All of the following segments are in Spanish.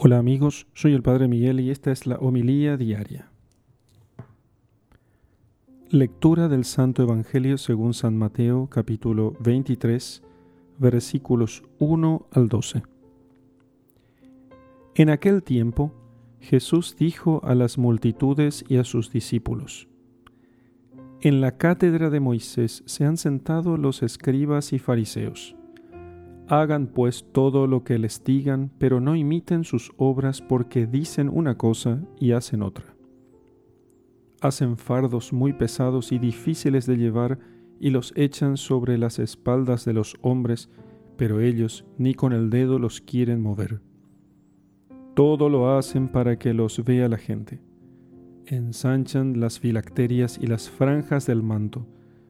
Hola amigos, soy el Padre Miguel y esta es la homilía diaria. Lectura del Santo Evangelio según San Mateo capítulo 23 versículos 1 al 12. En aquel tiempo Jesús dijo a las multitudes y a sus discípulos, En la cátedra de Moisés se han sentado los escribas y fariseos. Hagan pues todo lo que les digan, pero no imiten sus obras porque dicen una cosa y hacen otra. Hacen fardos muy pesados y difíciles de llevar y los echan sobre las espaldas de los hombres, pero ellos ni con el dedo los quieren mover. Todo lo hacen para que los vea la gente. Ensanchan las filacterias y las franjas del manto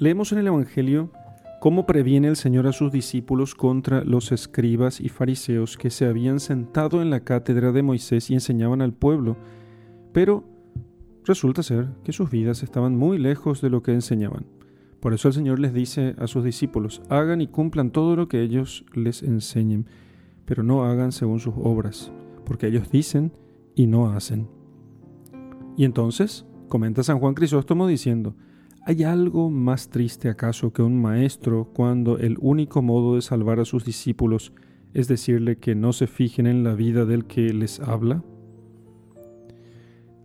Leemos en el Evangelio cómo previene el Señor a sus discípulos contra los escribas y fariseos que se habían sentado en la cátedra de Moisés y enseñaban al pueblo, pero resulta ser que sus vidas estaban muy lejos de lo que enseñaban. Por eso el Señor les dice a sus discípulos, hagan y cumplan todo lo que ellos les enseñen, pero no hagan según sus obras, porque ellos dicen y no hacen. Y entonces, comenta San Juan Crisóstomo diciendo, ¿Hay algo más triste acaso que un maestro cuando el único modo de salvar a sus discípulos es decirle que no se fijen en la vida del que les habla?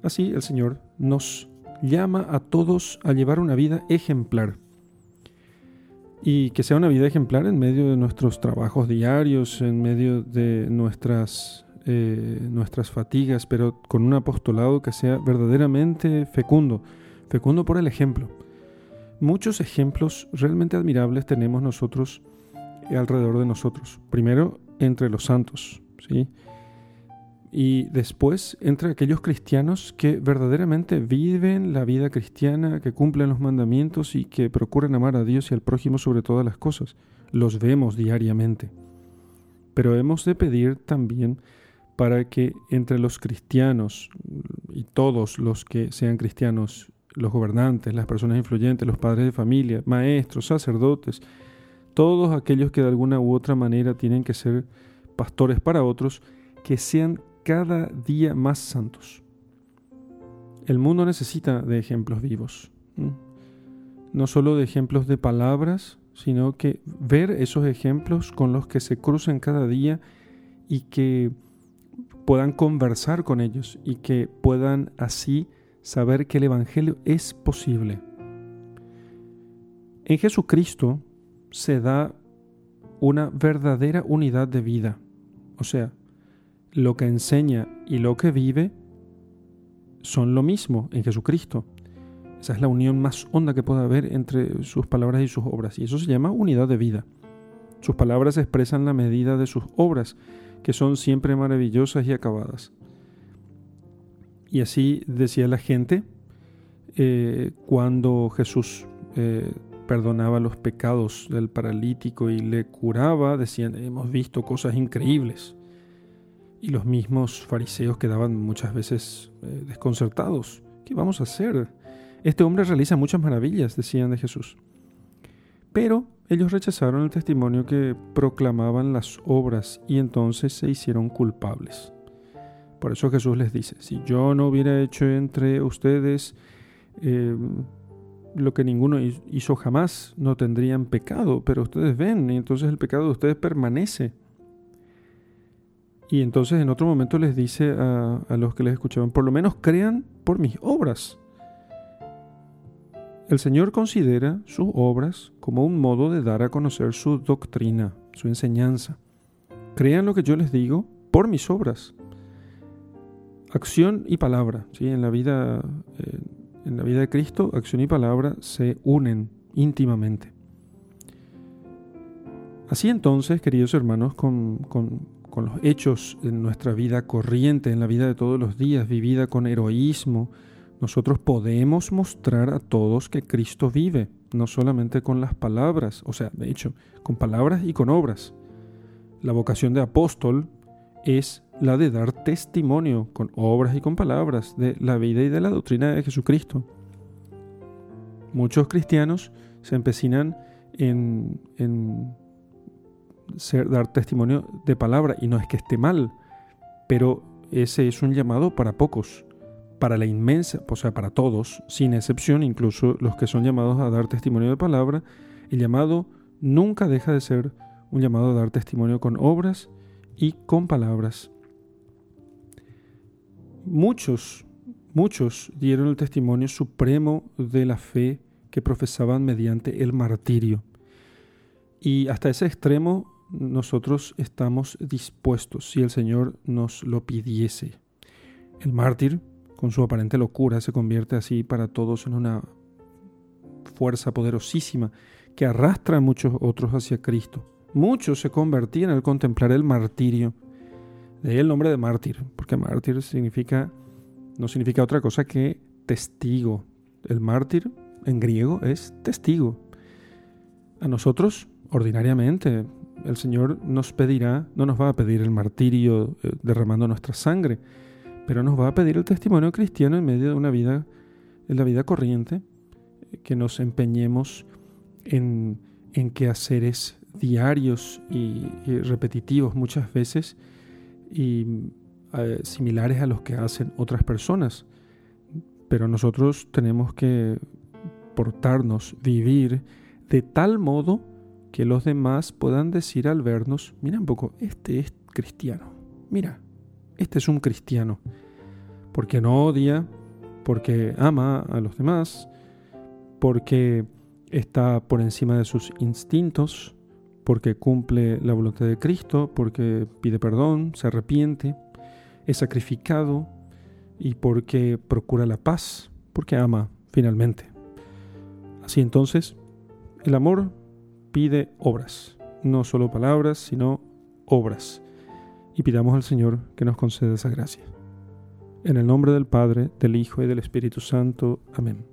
Así el Señor nos llama a todos a llevar una vida ejemplar. Y que sea una vida ejemplar en medio de nuestros trabajos diarios, en medio de nuestras, eh, nuestras fatigas, pero con un apostolado que sea verdaderamente fecundo, fecundo por el ejemplo Muchos ejemplos realmente admirables tenemos nosotros alrededor de nosotros. Primero, entre los santos, ¿sí? Y después, entre aquellos cristianos que verdaderamente viven la vida cristiana, que cumplen los mandamientos y que procuran amar a Dios y al prójimo sobre todas las cosas. Los vemos diariamente. Pero hemos de pedir también para que entre los cristianos y todos los que sean cristianos los gobernantes, las personas influyentes, los padres de familia, maestros, sacerdotes, todos aquellos que de alguna u otra manera tienen que ser pastores para otros, que sean cada día más santos. El mundo necesita de ejemplos vivos, no solo de ejemplos de palabras, sino que ver esos ejemplos con los que se cruzan cada día y que puedan conversar con ellos y que puedan así saber que el Evangelio es posible. En Jesucristo se da una verdadera unidad de vida. O sea, lo que enseña y lo que vive son lo mismo en Jesucristo. Esa es la unión más honda que puede haber entre sus palabras y sus obras. Y eso se llama unidad de vida. Sus palabras expresan la medida de sus obras, que son siempre maravillosas y acabadas. Y así decía la gente eh, cuando Jesús eh, perdonaba los pecados del paralítico y le curaba, decían, hemos visto cosas increíbles. Y los mismos fariseos quedaban muchas veces eh, desconcertados. ¿Qué vamos a hacer? Este hombre realiza muchas maravillas, decían de Jesús. Pero ellos rechazaron el testimonio que proclamaban las obras y entonces se hicieron culpables. Por eso Jesús les dice, si yo no hubiera hecho entre ustedes eh, lo que ninguno hizo jamás, no tendrían pecado, pero ustedes ven y entonces el pecado de ustedes permanece. Y entonces en otro momento les dice a, a los que les escuchaban, por lo menos crean por mis obras. El Señor considera sus obras como un modo de dar a conocer su doctrina, su enseñanza. Crean lo que yo les digo por mis obras. Acción y palabra, ¿sí? en, la vida, eh, en la vida de Cristo, acción y palabra se unen íntimamente. Así entonces, queridos hermanos, con, con, con los hechos en nuestra vida corriente, en la vida de todos los días, vivida con heroísmo, nosotros podemos mostrar a todos que Cristo vive, no solamente con las palabras, o sea, de hecho, con palabras y con obras. La vocación de apóstol es la de dar testimonio con obras y con palabras de la vida y de la doctrina de Jesucristo. Muchos cristianos se empecinan en, dar testimonio de palabra y no es que esté mal, pero ese es un llamado para pocos para la inmensa, o sea, para todos, sin excepción, incluso los que son llamados a dar testimonio de palabra, el llamado nunca deja de ser un llamado a dar testimonio con obras y con palabras. Muchos, muchos dieron el testimonio supremo de la fe que profesaban mediante el martirio. Y hasta ese extremo nosotros estamos dispuestos, si el Señor nos lo pidiese. El mártir con su aparente locura, se convierte así para todos en una fuerza poderosísima que arrastra a muchos otros hacia Cristo. Muchos se convertían al contemplar el martirio. De ahí el nombre de mártir, porque mártir significa, no significa otra cosa que testigo. El mártir en griego es testigo. A nosotros, ordinariamente, el Señor nos pedirá, no nos va a pedir el martirio eh, derramando nuestra sangre, pero nos va a pedir el testimonio cristiano en medio de una vida, en la vida corriente, que nos empeñemos en, en quehaceres diarios y, repetitivos muchas veces y eh, similares a los que hacen otras personas. Pero nosotros tenemos que portarnos, vivir de tal modo que los demás puedan decir al vernos, mira un poco, este es cristiano, mira, este es un cristiano, porque no odia, porque ama a los demás, porque está por encima de sus instintos, porque cumple la voluntad de Cristo, porque pide perdón, se arrepiente, es sacrificado y porque procura la paz, porque ama finalmente. Así entonces, el amor pide obras, no solo palabras, sino obras y pidamos al Señor que nos conceda esa gracia. En el nombre del Padre, del Hijo y del Espíritu Santo. Amén.